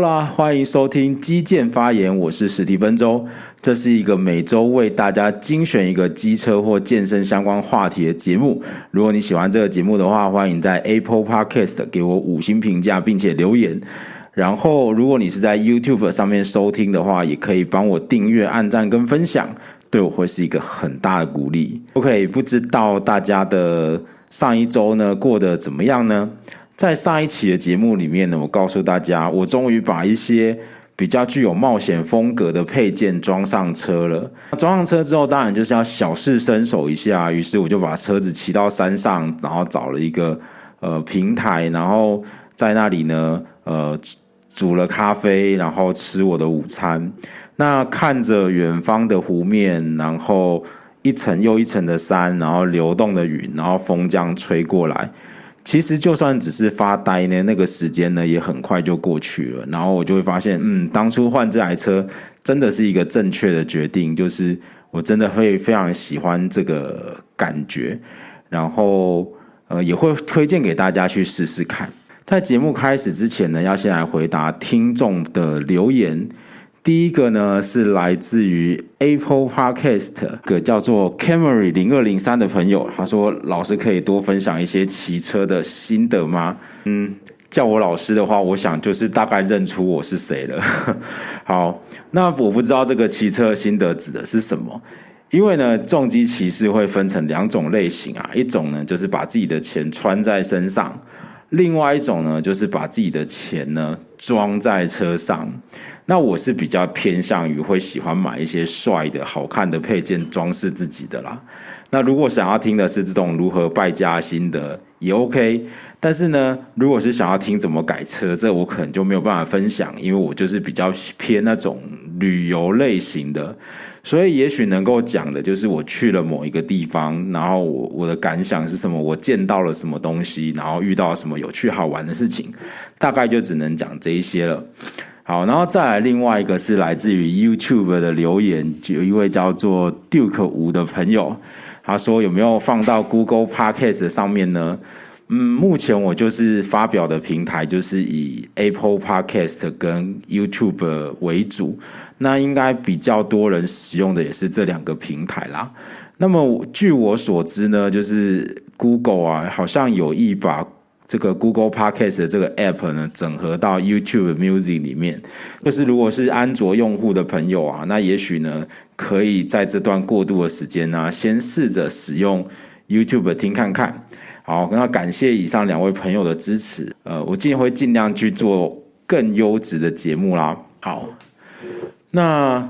啦欢迎收听基建发言，我是史蒂芬周。这是一个每周为大家精选一个机车或健身相关话题的节目。如果你喜欢这个节目的话，欢迎在 Apple Podcast 给我五星评价，并且留言。然后，如果你是在 YouTube 上面收听的话，也可以帮我订阅、按赞跟分享，对我会是一个很大的鼓励。OK，不知道大家的上一周呢过得怎么样呢？在上一期的节目里面呢，我告诉大家，我终于把一些比较具有冒险风格的配件装上车了。装上车之后，当然就是要小试身手一下。于是我就把车子骑到山上，然后找了一个呃平台，然后在那里呢，呃煮了咖啡，然后吃我的午餐。那看着远方的湖面，然后一层又一层的山，然后流动的云，然后风这样吹过来。其实就算只是发呆呢，那个时间呢也很快就过去了。然后我就会发现，嗯，当初换这台车真的是一个正确的决定，就是我真的会非常喜欢这个感觉。然后呃，也会推荐给大家去试试看。在节目开始之前呢，要先来回答听众的留言。第一个呢是来自于 Apple Podcast 个叫做 Camry 零二零三的朋友，他说：“老师可以多分享一些骑车的心得吗？”嗯，叫我老师的话，我想就是大概认出我是谁了。好，那我不知道这个骑车心得指的是什么，因为呢，重机骑士会分成两种类型啊，一种呢就是把自己的钱穿在身上，另外一种呢就是把自己的钱呢装在车上。那我是比较偏向于会喜欢买一些帅的好看的配件装饰自己的啦。那如果想要听的是这种如何败家心的也 OK，但是呢，如果是想要听怎么改车，这我可能就没有办法分享，因为我就是比较偏那种旅游类型的。所以也许能够讲的就是我去了某一个地方，然后我我的感想是什么，我见到了什么东西，然后遇到什么有趣好玩的事情，大概就只能讲这一些了。好，然后再来另外一个是来自于 YouTube 的留言，有一位叫做 Duke 五的朋友，他说有没有放到 Google Podcast 上面呢？嗯，目前我就是发表的平台就是以 Apple Podcast 跟 YouTube 为主，那应该比较多人使用的也是这两个平台啦。那么据我所知呢，就是 Google 啊，好像有意把这个 Google Podcast 的这个 App 呢，整合到 YouTube Music 里面，就是如果是安卓用户的朋友啊，那也许呢，可以在这段过渡的时间呢、先试着使用 YouTube 听看看。好，那感谢以上两位朋友的支持，呃，我今天会尽量去做更优质的节目啦。好，那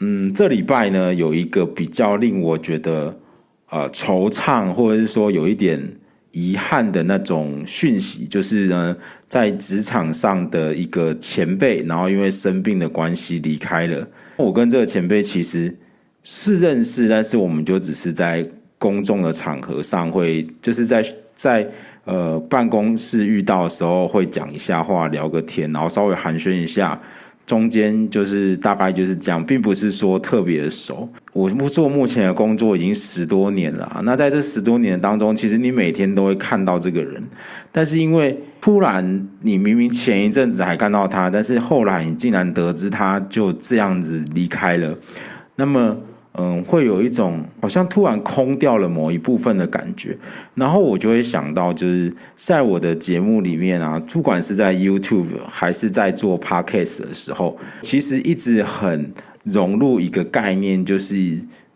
嗯，这礼拜呢，有一个比较令我觉得呃惆怅，或者是说有一点。遗憾的那种讯息，就是呢，在职场上的一个前辈，然后因为生病的关系离开了。我跟这个前辈其实是认识，但是我们就只是在公众的场合上会，就是在在呃办公室遇到的时候会讲一下话，聊个天，然后稍微寒暄一下。中间就是大概就是这样，并不是说特别的熟。我做目前的工作已经十多年了，那在这十多年当中，其实你每天都会看到这个人，但是因为突然你明明前一阵子还看到他，但是后来你竟然得知他就这样子离开了，那么。嗯，会有一种好像突然空掉了某一部分的感觉，然后我就会想到，就是在我的节目里面啊，不管是在 YouTube 还是在做 Podcast 的时候，其实一直很融入一个概念，就是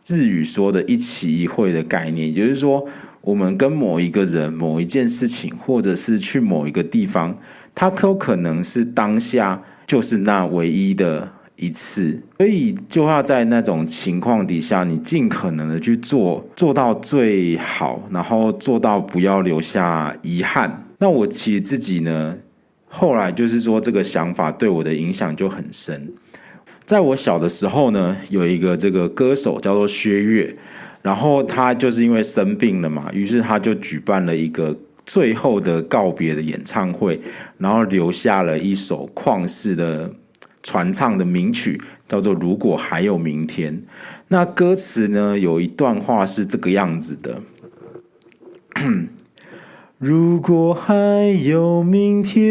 日语说的一期一会的概念，也就是说，我们跟某一个人、某一件事情，或者是去某一个地方，它都可能是当下就是那唯一的。一次，所以就要在那种情况底下，你尽可能的去做，做到最好，然后做到不要留下遗憾。那我其实自己呢，后来就是说这个想法对我的影响就很深。在我小的时候呢，有一个这个歌手叫做薛岳，然后他就是因为生病了嘛，于是他就举办了一个最后的告别的演唱会，然后留下了一首旷世的传唱的名曲，叫做《如果还有明天》。那歌词呢，有一段话是这个样子的：如果还有明天，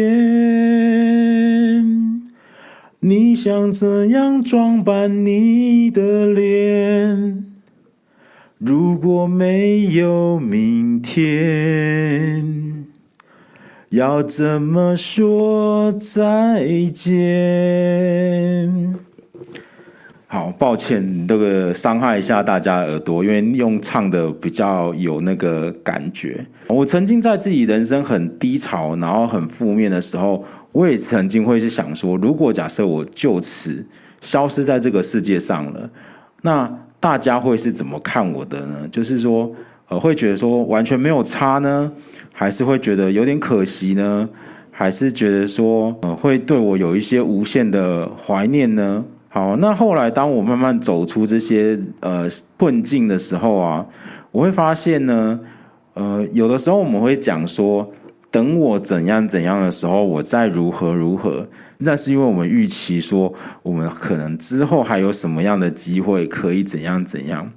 你想怎样装扮你的脸？如果没有明天，要怎么说再见？好，抱歉，这个伤害一下大家耳朵，因为用唱的比较有那个感觉。我曾经在自己人生很低潮，然后很负面的时候，我也曾经会是想说，如果假设我就此消失在这个世界上了，那。大家会是怎么看我的呢？就是说，会觉得说完全没有差呢，还是会觉得有点可惜呢？还是觉得说，呃，会对我有一些无限的怀念呢？好，那后来当我慢慢走出这些呃困境的时候啊，我会发现呢，呃，有的时候我们会讲说，等我怎样怎样的时候，我再如何如何。那是因为我们预期说，我们可能之后还有什么样的机会可以怎样怎样。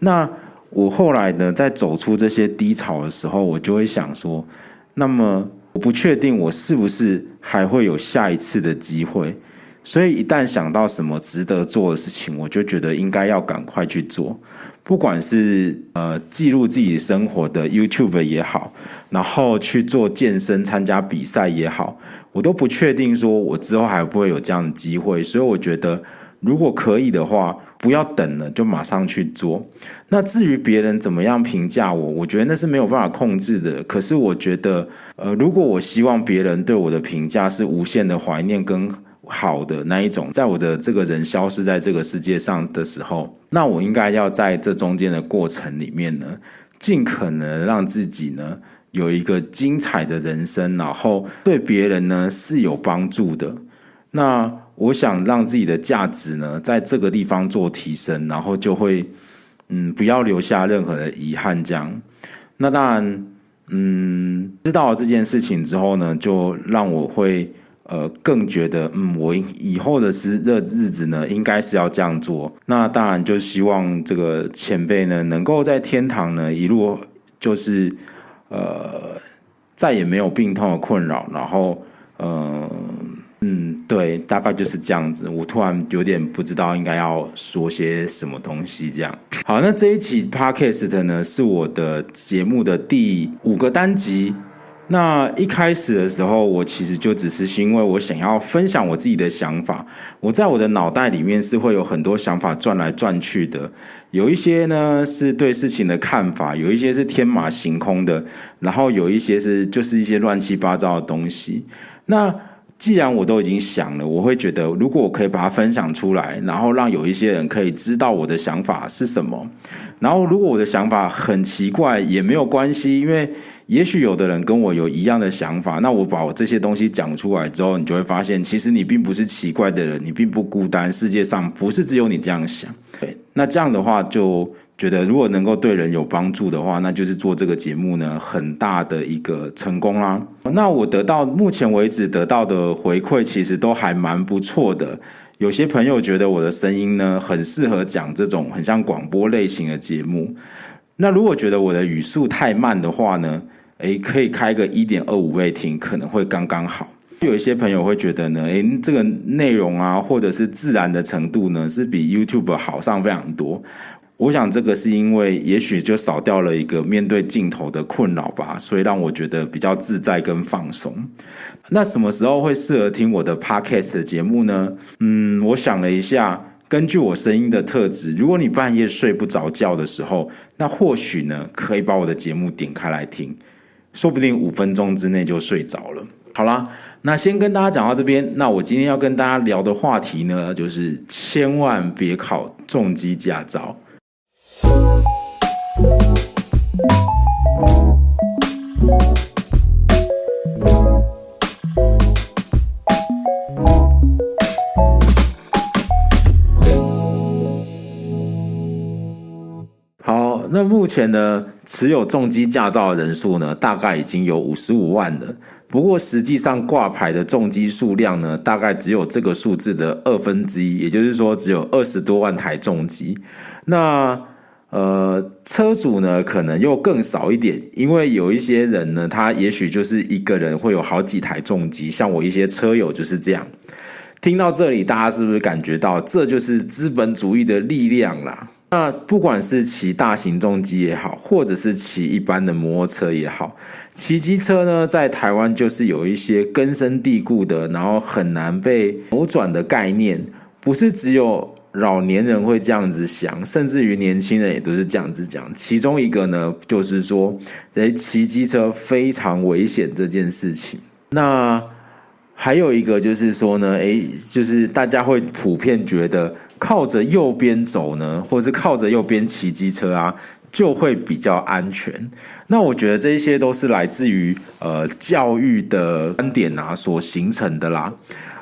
那我后来呢，在走出这些低潮的时候，我就会想说，那么我不确定我是不是还会有下一次的机会。所以一旦想到什么值得做的事情，我就觉得应该要赶快去做。不管是呃记录自己生活的 YouTube 也好，然后去做健身、参加比赛也好。我都不确定，说我之后还会不会有这样的机会，所以我觉得，如果可以的话，不要等了，就马上去做。那至于别人怎么样评价我，我觉得那是没有办法控制的。可是我觉得，呃，如果我希望别人对我的评价是无限的怀念跟好的那一种，在我的这个人消失在这个世界上的时候，那我应该要在这中间的过程里面呢，尽可能让自己呢。有一个精彩的人生，然后对别人呢是有帮助的。那我想让自己的价值呢在这个地方做提升，然后就会嗯不要留下任何的遗憾。这样，那当然嗯知道了这件事情之后呢，就让我会呃更觉得嗯我以后的是日日子呢应该是要这样做。那当然就希望这个前辈呢能够在天堂呢一路就是。呃，再也没有病痛的困扰，然后，嗯嗯，对，大概就是这样子。我突然有点不知道应该要说些什么东西，这样。好，那这一期 Podcast 呢，是我的节目的第五个单集。那一开始的时候，我其实就只是因为我想要分享我自己的想法。我在我的脑袋里面是会有很多想法转来转去的，有一些呢是对事情的看法，有一些是天马行空的，然后有一些是就是一些乱七八糟的东西。那既然我都已经想了，我会觉得如果我可以把它分享出来，然后让有一些人可以知道我的想法是什么，然后如果我的想法很奇怪也没有关系，因为。也许有的人跟我有一样的想法，那我把我这些东西讲出来之后，你就会发现，其实你并不是奇怪的人，你并不孤单，世界上不是只有你这样想。对，那这样的话，就觉得如果能够对人有帮助的话，那就是做这个节目呢，很大的一个成功啦。那我得到目前为止得到的回馈，其实都还蛮不错的。有些朋友觉得我的声音呢，很适合讲这种很像广播类型的节目。那如果觉得我的语速太慢的话呢，诶，可以开个一点二五倍听，可能会刚刚好。就有一些朋友会觉得呢，诶，这个内容啊，或者是自然的程度呢，是比 YouTube 好上非常多。我想这个是因为，也许就少掉了一个面对镜头的困扰吧，所以让我觉得比较自在跟放松。那什么时候会适合听我的 Podcast 的节目呢？嗯，我想了一下。根据我声音的特质，如果你半夜睡不着觉的时候，那或许呢，可以把我的节目点开来听，说不定五分钟之内就睡着了。好啦，那先跟大家讲到这边。那我今天要跟大家聊的话题呢，就是千万别考重机驾照。好那目前呢，持有重机驾照的人数呢，大概已经有五十五万了。不过实际上挂牌的重机数量呢，大概只有这个数字的二分之一，也就是说只有二十多万台重机。那呃，车主呢，可能又更少一点，因为有一些人呢，他也许就是一个人会有好几台重机，像我一些车友就是这样。听到这里，大家是不是感觉到这就是资本主义的力量啦？那不管是骑大型重机也好，或者是骑一般的摩托车也好，骑机车呢，在台湾就是有一些根深蒂固的，然后很难被扭转的概念，不是只有。老年人会这样子想，甚至于年轻人也都是这样子讲。其中一个呢，就是说，诶，骑机车非常危险这件事情。那还有一个就是说呢，诶，就是大家会普遍觉得靠着右边走呢，或者是靠着右边骑机车啊，就会比较安全。那我觉得这些都是来自于呃教育的观点啊所形成的啦。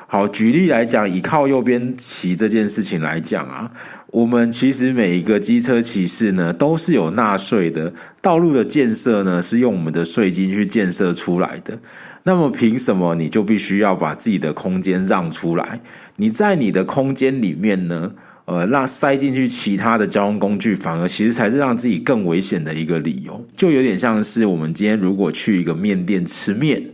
好，举例来讲，以靠右边骑这件事情来讲啊，我们其实每一个机车骑士呢，都是有纳税的。道路的建设呢，是用我们的税金去建设出来的。那么，凭什么你就必须要把自己的空间让出来？你在你的空间里面呢，呃，让塞进去其他的交通工具，反而其实才是让自己更危险的一个理由。就有点像是我们今天如果去一个面店吃面。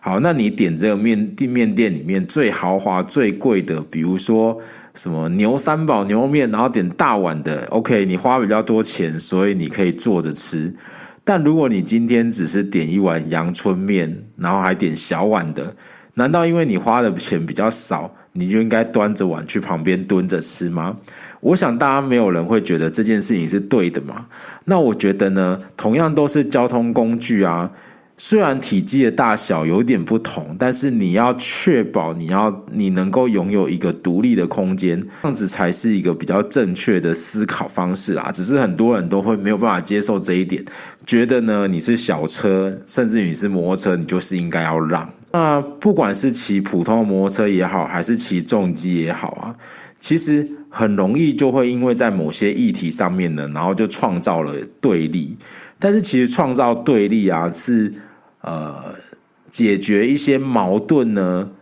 好，那你点这个面店面店里面最豪华、最贵的，比如说什么牛三宝牛肉面，然后点大碗的，OK，你花比较多钱，所以你可以坐着吃。但如果你今天只是点一碗阳春面，然后还点小碗的，难道因为你花的钱比较少，你就应该端着碗去旁边蹲着吃吗？我想大家没有人会觉得这件事情是对的嘛。那我觉得呢，同样都是交通工具啊。虽然体积的大小有点不同，但是你要确保你要你能够拥有一个独立的空间，这样子才是一个比较正确的思考方式啊。只是很多人都会没有办法接受这一点，觉得呢，你是小车，甚至你是摩托车，你就是应该要让。那不管是骑普通摩托车也好，还是骑重机也好啊，其实很容易就会因为在某些议题上面呢，然后就创造了对立。但是其实创造对立啊，是。呃，解决一些矛盾呢，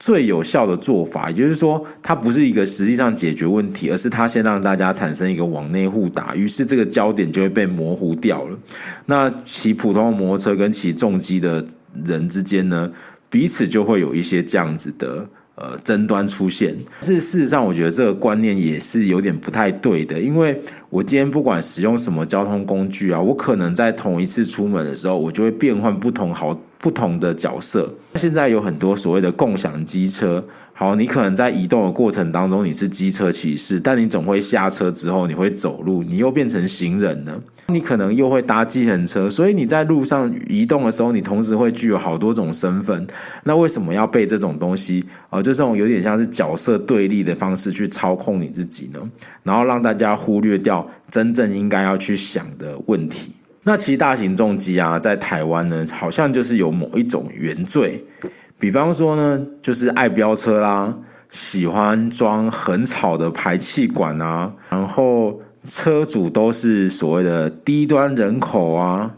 最有效的做法，也就是说，它不是一个实际上解决问题，而是它先让大家产生一个往内互打，于是这个焦点就会被模糊掉了。那骑普通摩托车跟骑重机的人之间呢，彼此就会有一些这样子的。呃，争端出现，但是事实上，我觉得这个观念也是有点不太对的。因为我今天不管使用什么交通工具啊，我可能在同一次出门的时候，我就会变换不同好不同的角色。现在有很多所谓的共享机车。好，你可能在移动的过程当中你是机车骑士，但你总会下车之后你会走路，你又变成行人了。你可能又会搭计程车，所以你在路上移动的时候，你同时会具有好多种身份。那为什么要被这种东西啊、就这种有点像是角色对立的方式去操控你自己呢？然后让大家忽略掉真正应该要去想的问题。那其实大型重机啊，在台湾呢，好像就是有某一种原罪。比方说呢，就是爱飙车啦，喜欢装很吵的排气管啊，然后车主都是所谓的低端人口啊，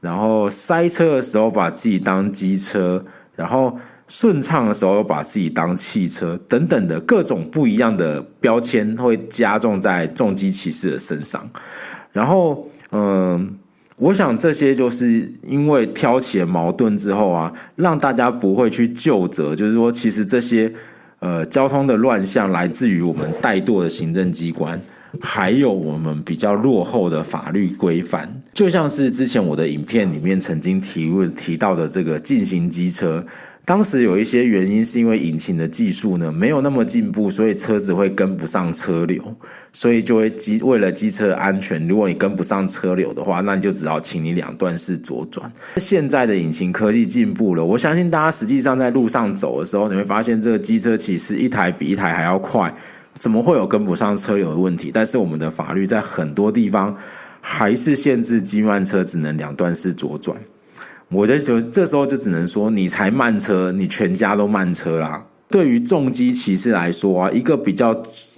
然后塞车的时候把自己当机车，然后顺畅的时候又把自己当汽车，等等的各种不一样的标签会加重在重机骑士的身上，然后嗯。我想这些就是因为挑起了矛盾之后啊，让大家不会去就责，就是说，其实这些呃交通的乱象来自于我们怠惰的行政机关，还有我们比较落后的法律规范。就像是之前我的影片里面曾经提问提到的这个禁行机车。当时有一些原因，是因为引擎的技术呢没有那么进步，所以车子会跟不上车流，所以就会机为了机车安全，如果你跟不上车流的话，那你就只好请你两段式左转。现在的引擎科技进步了，我相信大家实际上在路上走的时候，你会发现这个机车其实一台比一台还要快，怎么会有跟不上车流的问题？但是我们的法律在很多地方还是限制机慢车只能两段式左转。我在就这时候就只能说，你才慢车，你全家都慢车啦。对于重机骑士来说啊，一个比较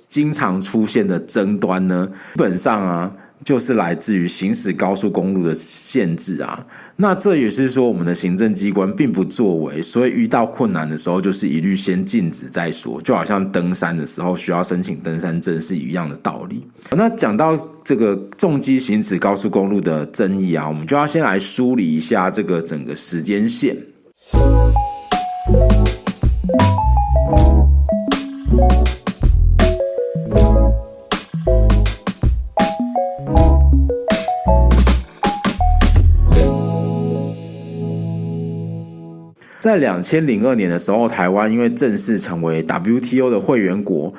经常出现的争端呢，基本上啊，就是来自于行驶高速公路的限制啊。那这也是说，我们的行政机关并不作为，所以遇到困难的时候，就是一律先禁止再说，就好像登山的时候需要申请登山证是一样的道理。那讲到这个重机行驶高速公路的争议啊，我们就要先来梳理一下这个整个时间线。在两千零二年的时候，台湾因为正式成为 WTO 的会员国，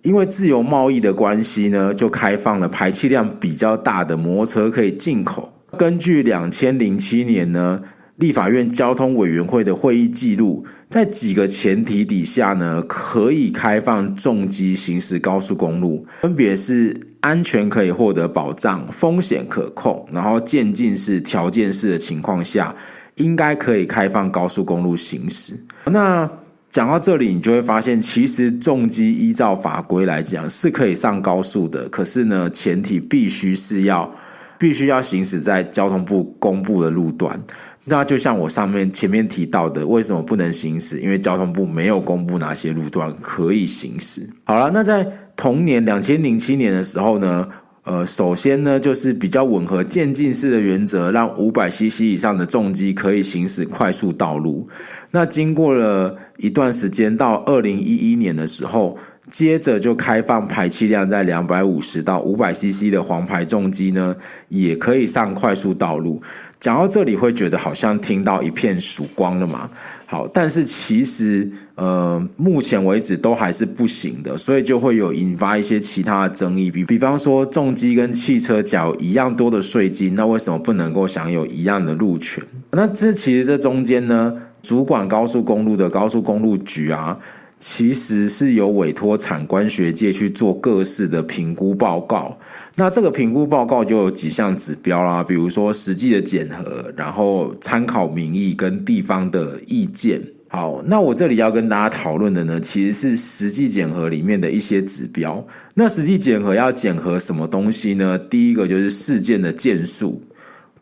因为自由贸易的关系呢，就开放了排气量比较大的摩托车可以进口。根据两千零七年呢，立法院交通委员会的会议记录，在几个前提底下呢，可以开放重机行驶高速公路，分别是安全可以获得保障、风险可控，然后渐进式、条件式的情况下。应该可以开放高速公路行驶。那讲到这里，你就会发现，其实重机依照法规来讲是可以上高速的，可是呢，前提必须是要必须要行驶在交通部公布的路段。那就像我上面前面提到的，为什么不能行驶？因为交通部没有公布哪些路段可以行驶。好了，那在同年两千零七年的时候呢？呃，首先呢，就是比较吻合渐进式的原则，让五百 CC 以上的重机可以行驶快速道路。那经过了一段时间，到二零一一年的时候，接着就开放排气量在两百五十到五百 CC 的黄牌重机呢，也可以上快速道路。讲到这里，会觉得好像听到一片曙光了嘛？好，但是其实呃，目前为止都还是不行的，所以就会有引发一些其他的争议，比比方说重机跟汽车缴一样多的税金，那为什么不能够享有一样的路权？那这其实这中间呢，主管高速公路的高速公路局啊。其实是有委托产官学界去做各式的评估报告，那这个评估报告就有几项指标啦，比如说实际的检核，然后参考民意跟地方的意见。好，那我这里要跟大家讨论的呢，其实是实际检核里面的一些指标。那实际检核要检核什么东西呢？第一个就是事件的件数，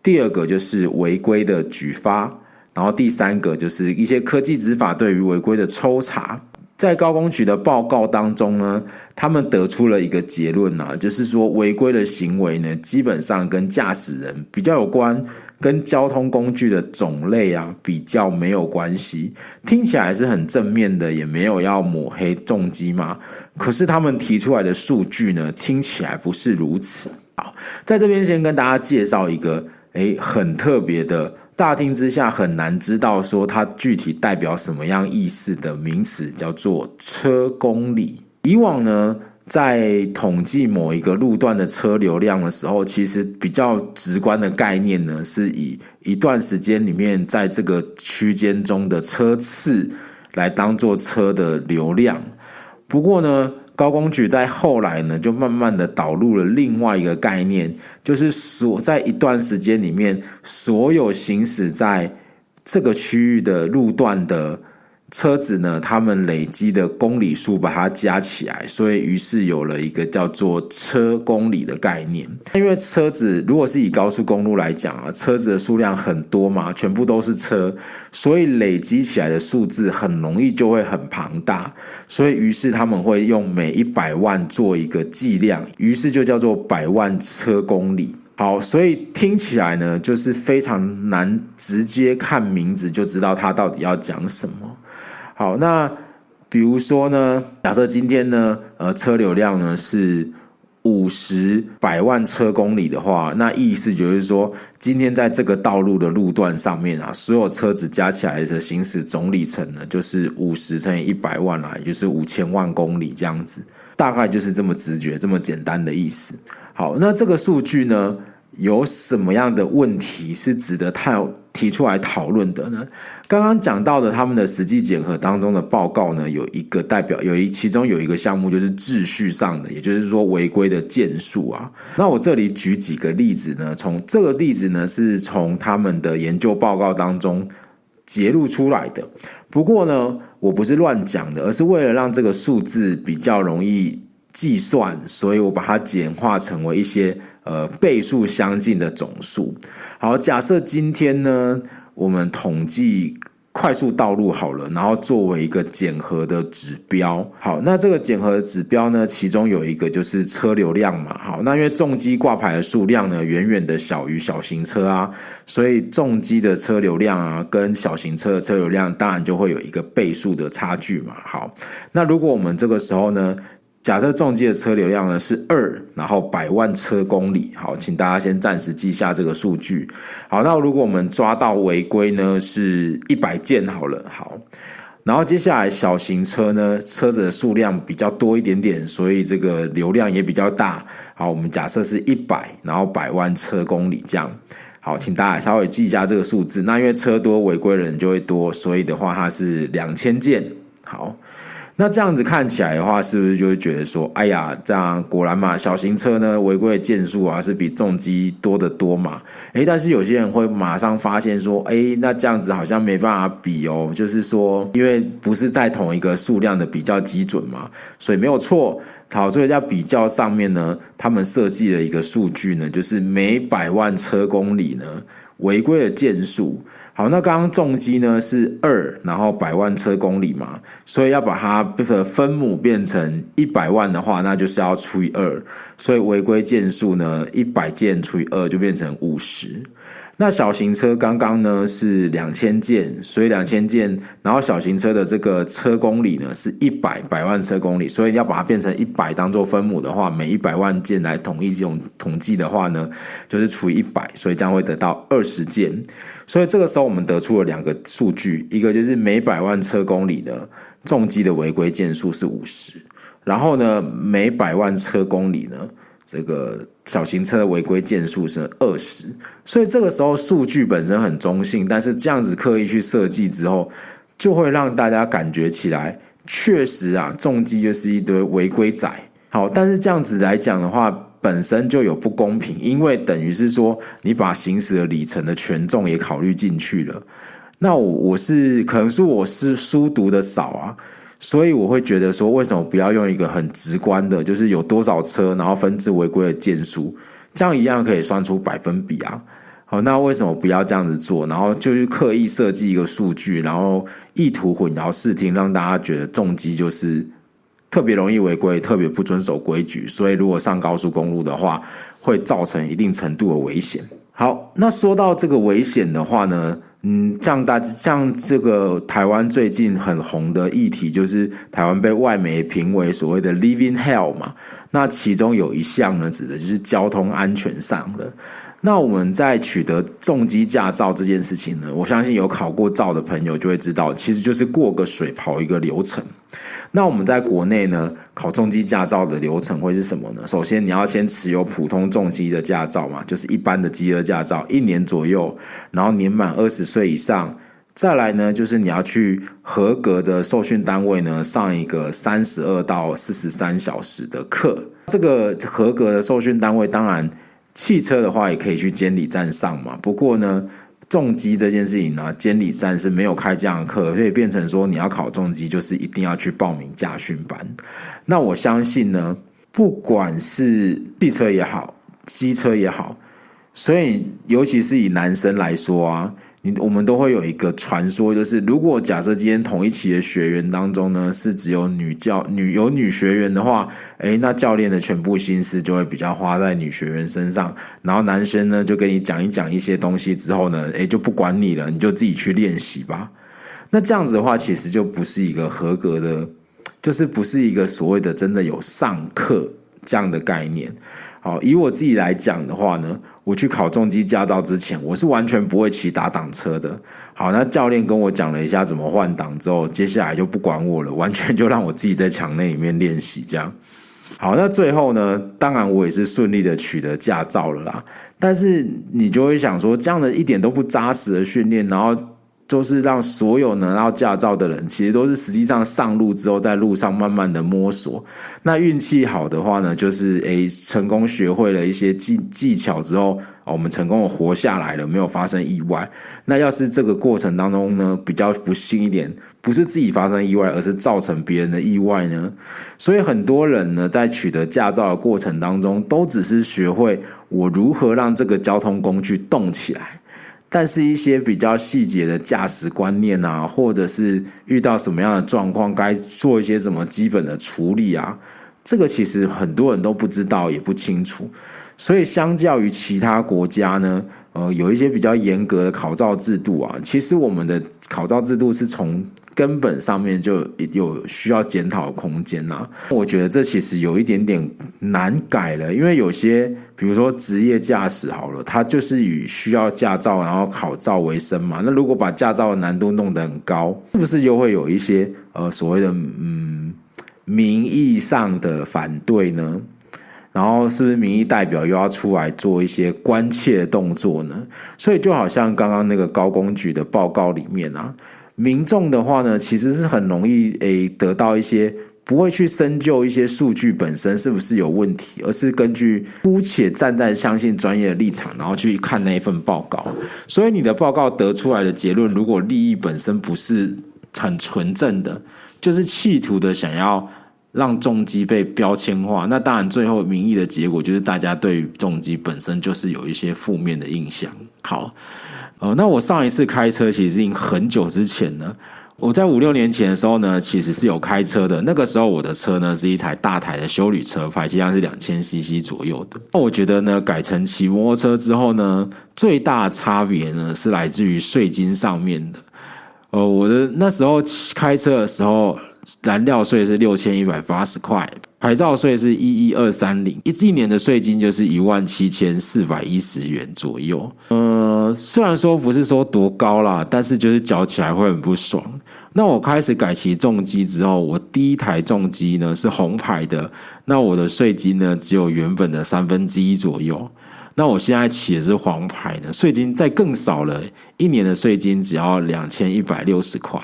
第二个就是违规的举发，然后第三个就是一些科技执法对于违规的抽查。在高工局的报告当中呢，他们得出了一个结论啊，就是说违规的行为呢，基本上跟驾驶人比较有关，跟交通工具的种类啊比较没有关系。听起来是很正面的，也没有要抹黑重机嘛。可是他们提出来的数据呢，听起来不是如此。好，在这边先跟大家介绍一个，诶，很特别的。乍听之下很难知道说它具体代表什么样意思的名词，叫做车公里。以往呢，在统计某一个路段的车流量的时候，其实比较直观的概念呢，是以一段时间里面在这个区间中的车次来当做车的流量。不过呢，高工局在后来呢，就慢慢的导入了另外一个概念，就是所在一段时间里面，所有行驶在这个区域的路段的。车子呢，他们累积的公里数把它加起来，所以于是有了一个叫做车公里的概念。因为车子如果是以高速公路来讲啊，车子的数量很多嘛，全部都是车，所以累积起来的数字很容易就会很庞大。所以于是他们会用每一百万做一个计量，于是就叫做百万车公里。好，所以听起来呢，就是非常难直接看名字就知道它到底要讲什么。好，那比如说呢，假设今天呢，呃，车流量呢是五十百万车公里的话，那意思就是说，今天在这个道路的路段上面啊，所有车子加起来的行驶总里程呢，就是五十乘以一百万啦，也就是五千万公里这样子，大概就是这么直觉、这么简单的意思。好，那这个数据呢，有什么样的问题是值得太提出来讨论的呢？刚刚讲到的他们的实际检核当中的报告呢，有一个代表，有一其中有一个项目就是秩序上的，也就是说违规的件数啊。那我这里举几个例子呢，从这个例子呢是从他们的研究报告当中揭露出来的。不过呢，我不是乱讲的，而是为了让这个数字比较容易计算，所以我把它简化成为一些呃倍数相近的总数。好，假设今天呢，我们统计。快速道路好了，然后作为一个检核的指标。好，那这个检核指标呢，其中有一个就是车流量嘛。好，那因为重机挂牌的数量呢，远远的小于小型车啊，所以重机的车流量啊，跟小型车的车流量，当然就会有一个倍数的差距嘛。好，那如果我们这个时候呢，假设重机的车流量呢是二，然后百万车公里，好，请大家先暂时记下这个数据。好，那如果我们抓到违规呢是一百件好了，好，然后接下来小型车呢，车子的数量比较多一点点，所以这个流量也比较大。好，我们假设是一百，然后百万车公里这样。好，请大家稍微记一下这个数字。那因为车多，违规的人就会多，所以的话它是两千件。好。那这样子看起来的话，是不是就会觉得说，哎呀，这样果然嘛，小型车呢违规的件数啊是比重机多得多嘛？诶，但是有些人会马上发现说，诶，那这样子好像没办法比哦，就是说，因为不是在同一个数量的比较基准嘛，所以没有错。好，所以在比较上面呢，他们设计了一个数据呢，就是每百万车公里呢违规的件数。好，那刚刚重机呢是二，然后百万车公里嘛，所以要把它的分母变成一百万的话，那就是要除以二，所以违规件数呢，一百件除以二就变成五十。那小型车刚刚呢是两千件，所以两千件，然后小型车的这个车公里呢是一百百万车公里，所以要把它变成一百当做分母的话，每一百万件来统一这种统计的话呢，就是除以一百，所以将会得到二十件。所以这个时候我们得出了两个数据，一个就是每百万车公里的重机的违规件数是五十，然后呢每百万车公里呢。这个小型车的违规件数是二十，所以这个时候数据本身很中性，但是这样子刻意去设计之后，就会让大家感觉起来，确实啊，重机就是一堆违规仔。好，但是这样子来讲的话，本身就有不公平，因为等于是说，你把行驶的里程的权重也考虑进去了。那我我是可能是我是书读的少啊。所以我会觉得说，为什么不要用一个很直观的，就是有多少车，然后分之违规的件数，这样一样可以算出百分比啊。好，那为什么不要这样子做？然后就是刻意设计一个数据，然后意图混淆视听，让大家觉得重机就是特别容易违规，特别不遵守规矩。所以如果上高速公路的话，会造成一定程度的危险。好，那说到这个危险的话呢？嗯，像大像这个台湾最近很红的议题，就是台湾被外媒评为所谓的 “living hell” 嘛。那其中有一项呢，指的就是交通安全上的。那我们在取得重机驾照这件事情呢，我相信有考过照的朋友就会知道，其实就是过个水跑一个流程。那我们在国内呢，考重机驾照的流程会是什么呢？首先你要先持有普通重机的驾照嘛，就是一般的机车驾照，一年左右，然后年满二十岁以上。再来呢，就是你要去合格的受训单位呢，上一个三十二到四十三小时的课。这个合格的受训单位，当然汽车的话也可以去监理站上嘛。不过呢，重机这件事情呢，监理站是没有开这样的课，所以变成说你要考重机，就是一定要去报名驾训班。那我相信呢，不管是汽车也好，机车也好，所以尤其是以男生来说啊。我们都会有一个传说，就是如果假设今天同一期的学员当中呢，是只有女教女有女学员的话，诶，那教练的全部心思就会比较花在女学员身上，然后男生呢就跟你讲一讲一些东西之后呢，诶，就不管你了，你就自己去练习吧。那这样子的话，其实就不是一个合格的，就是不是一个所谓的真的有上课这样的概念。好，以我自己来讲的话呢，我去考重机驾照之前，我是完全不会骑打挡车的。好，那教练跟我讲了一下怎么换挡之后，接下来就不管我了，完全就让我自己在场内里面练习这样。好，那最后呢，当然我也是顺利的取得驾照了啦。但是你就会想说，这样的一点都不扎实的训练，然后就是让所有拿到驾照的人，其实都是实际上上路之后，在路上慢慢的摸索。那运气好的话呢，就是诶成功学会了一些技技巧之后，我们成功的活下来了，没有发生意外。那要是这个过程当中呢，比较不幸一点，不是自己发生意外，而是造成别人的意外呢？所以很多人呢，在取得驾照的过程当中，都只是学会我如何让这个交通工具动起来。但是，一些比较细节的驾驶观念啊，或者是遇到什么样的状况，该做一些什么基本的处理啊，这个其实很多人都不知道，也不清楚。所以，相较于其他国家呢，呃，有一些比较严格的考照制度啊，其实我们的考照制度是从根本上面就有需要检讨空间呐。我觉得这其实有一点点难改了，因为有些，比如说职业驾驶好了，它就是以需要驾照然后考照为生嘛。那如果把驾照的难度弄得很高，是不是又会有一些呃所谓的嗯名义上的反对呢？然后是不是民意代表又要出来做一些关切动作呢？所以就好像刚刚那个高工局的报告里面啊，民众的话呢，其实是很容易诶得到一些不会去深究一些数据本身是不是有问题，而是根据姑且站在相信专业的立场，然后去看那一份报告。所以你的报告得出来的结论，如果利益本身不是很纯正的，就是企图的想要。让重机被标签化，那当然最后民意的结果就是大家对于重机本身就是有一些负面的印象。好，呃，那我上一次开车其实已经很久之前了。我在五六年前的时候呢，其实是有开车的。那个时候我的车呢是一台大台的修旅车，排气量是两千 CC 左右的。那我觉得呢，改成骑摩托车之后呢，最大差别呢是来自于税金上面的。呃，我的那时候开车的时候。燃料税是六千一百八十块，牌照税是一一二三零，一一年的税金就是一万七千四百一十元左右。呃，虽然说不是说多高啦，但是就是缴起来会很不爽。那我开始改骑重机之后，我第一台重机呢是红牌的，那我的税金呢只有原本的三分之一左右。那我现在骑的是黄牌的，税金再更少了，一年的税金只要两千一百六十块。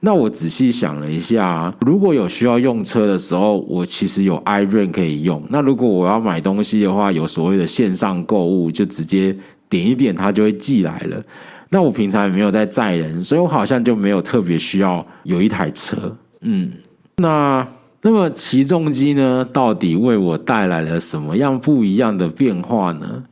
那我仔细想了一下，如果有需要用车的时候，我其实有 iren 可以用。那如果我要买东西的话，有所谓的线上购物，就直接点一点，它就会寄来了。那我平常也没有在载人，所以我好像就没有特别需要有一台车。嗯，那那么骑重机呢，到底为我带来了什么样不一样的变化呢？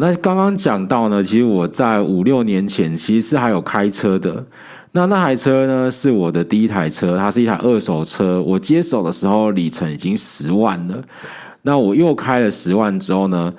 那刚刚讲到呢，其实我在五六年前其实是还有开车的。那那台车呢，是我的第一台车，它是一台二手车。我接手的时候里程已经十万了。那我又开了十万之后呢，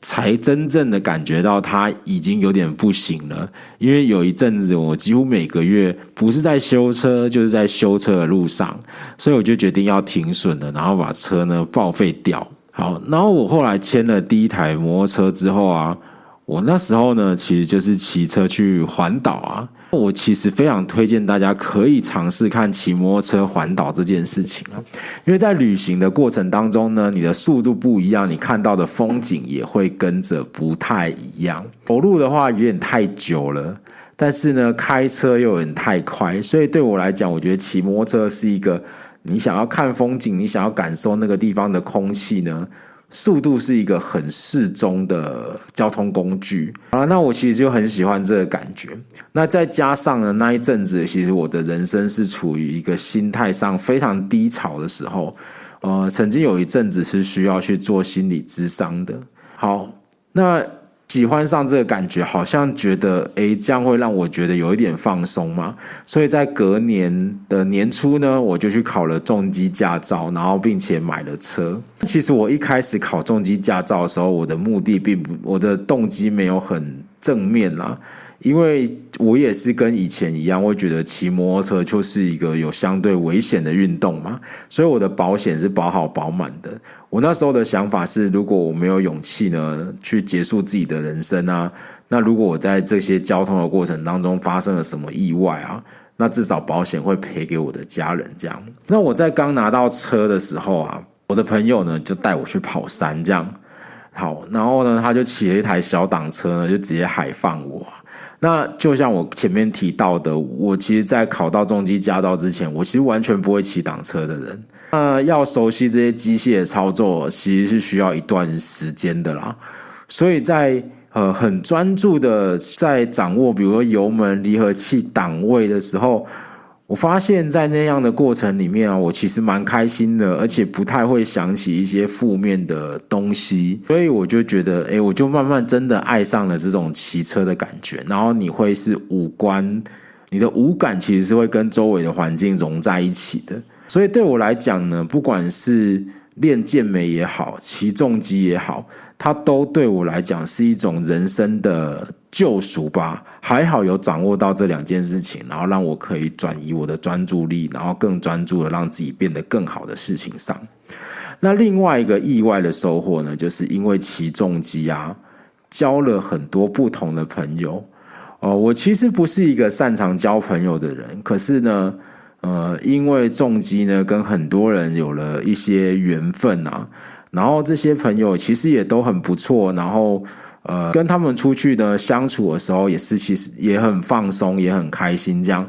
才真正的感觉到它已经有点不行了，因为有一阵子我几乎每个月不是在修车，就是在修车的路上，所以我就决定要停损了，然后把车呢报废掉。好，然后我后来签了第一台摩托车之后啊，我那时候呢其实就是骑车去环岛啊。我其实非常推荐大家可以尝试看骑摩托车环岛这件事情啊，因为在旅行的过程当中呢，你的速度不一样，你看到的风景也会跟着不太一样。走路的话有点太久了，但是呢，开车又有点太快，所以对我来讲，我觉得骑摩托车是一个你想要看风景，你想要感受那个地方的空气呢。速度是一个很适中的交通工具。好了，那我其实就很喜欢这个感觉。那再加上呢，那一阵子其实我的人生是处于一个心态上非常低潮的时候。呃，曾经有一阵子是需要去做心理咨商的。好，那。喜欢上这个感觉，好像觉得诶，这样会让我觉得有一点放松嘛。所以在隔年的年初呢，我就去考了重机驾照，然后并且买了车。其实我一开始考重机驾照的时候，我的目的并不，我的动机没有很正面啦。因为我也是跟以前一样，会觉得骑摩托车就是一个有相对危险的运动嘛，所以我的保险是保好保满的。我那时候的想法是，如果我没有勇气呢，去结束自己的人生啊，那如果我在这些交通的过程当中发生了什么意外啊，那至少保险会赔给我的家人。这样，那我在刚拿到车的时候啊，我的朋友呢就带我去跑山，这样好，然后呢，他就骑了一台小挡车呢，就直接海放我。那就像我前面提到的，我其实，在考到重机驾照之前，我其实完全不会骑挡车的人。那要熟悉这些机械操作，其实是需要一段时间的啦。所以在呃很专注的在掌握，比如说油门、离合器、档位的时候。我发现，在那样的过程里面啊，我其实蛮开心的，而且不太会想起一些负面的东西，所以我就觉得，哎，我就慢慢真的爱上了这种骑车的感觉。然后你会是五官，你的五感其实是会跟周围的环境融在一起的。所以对我来讲呢，不管是练健美也好，骑重机也好，它都对我来讲是一种人生的。救赎吧，还好有掌握到这两件事情，然后让我可以转移我的专注力，然后更专注的让自己变得更好的事情上。那另外一个意外的收获呢，就是因为骑重机啊，交了很多不同的朋友。哦，我其实不是一个擅长交朋友的人，可是呢，呃，因为重机呢，跟很多人有了一些缘分啊，然后这些朋友其实也都很不错，然后。呃，跟他们出去呢，相处的时候，也是其实也很放松，也很开心这样。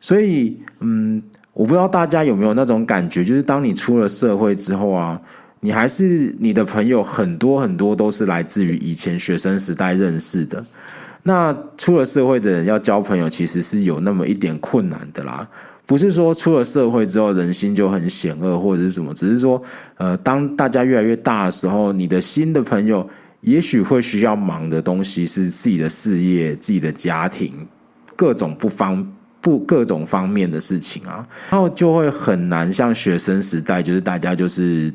所以，嗯，我不知道大家有没有那种感觉，就是当你出了社会之后啊，你还是你的朋友很多很多都是来自于以前学生时代认识的。那出了社会的人要交朋友，其实是有那么一点困难的啦。不是说出了社会之后人心就很险恶或者是什么，只是说，呃，当大家越来越大的时候，你的新的朋友。也许会需要忙的东西是自己的事业、自己的家庭，各种不方不各种方面的事情啊，然后就会很难像学生时代，就是大家就是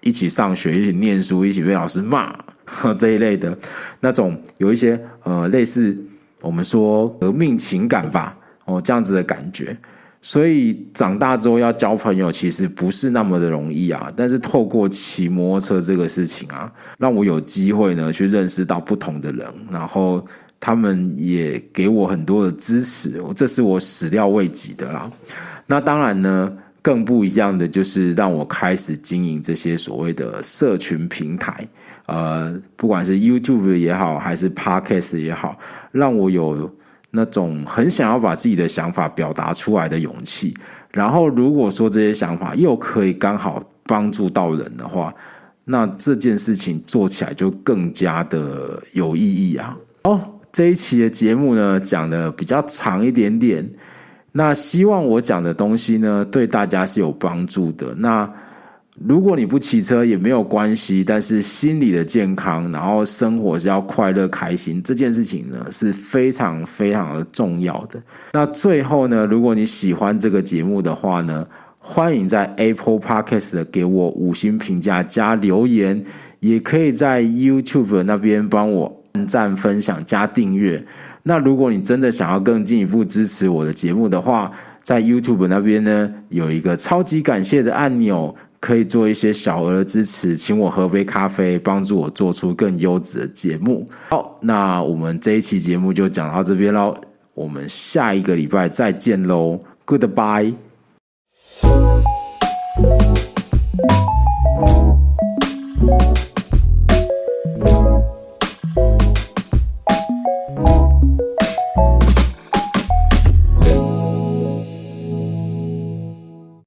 一起上学、一起念书、一起被老师骂 这一类的那种，有一些呃类似我们说革命情感吧，哦这样子的感觉。所以长大之后要交朋友，其实不是那么的容易啊。但是透过骑摩托车这个事情啊，让我有机会呢去认识到不同的人，然后他们也给我很多的支持，这是我始料未及的啦。那当然呢，更不一样的就是让我开始经营这些所谓的社群平台，呃，不管是 YouTube 也好，还是 Podcast 也好，让我有。那种很想要把自己的想法表达出来的勇气，然后如果说这些想法又可以刚好帮助到人的话，那这件事情做起来就更加的有意义啊！哦，这一期的节目呢，讲的比较长一点点，那希望我讲的东西呢，对大家是有帮助的。那如果你不骑车也没有关系，但是心理的健康，然后生活是要快乐开心，这件事情呢是非常非常的重要的。那最后呢，如果你喜欢这个节目的话呢，欢迎在 Apple Podcast 给我五星评价加留言，也可以在 YouTube 那边帮我按赞、分享、加订阅。那如果你真的想要更进一步支持我的节目的话，在 YouTube 那边呢有一个超级感谢的按钮。可以做一些小额的支持，请我喝杯咖啡，帮助我做出更优质的节目。好，那我们这一期节目就讲到这边喽，我们下一个礼拜再见喽，Goodbye。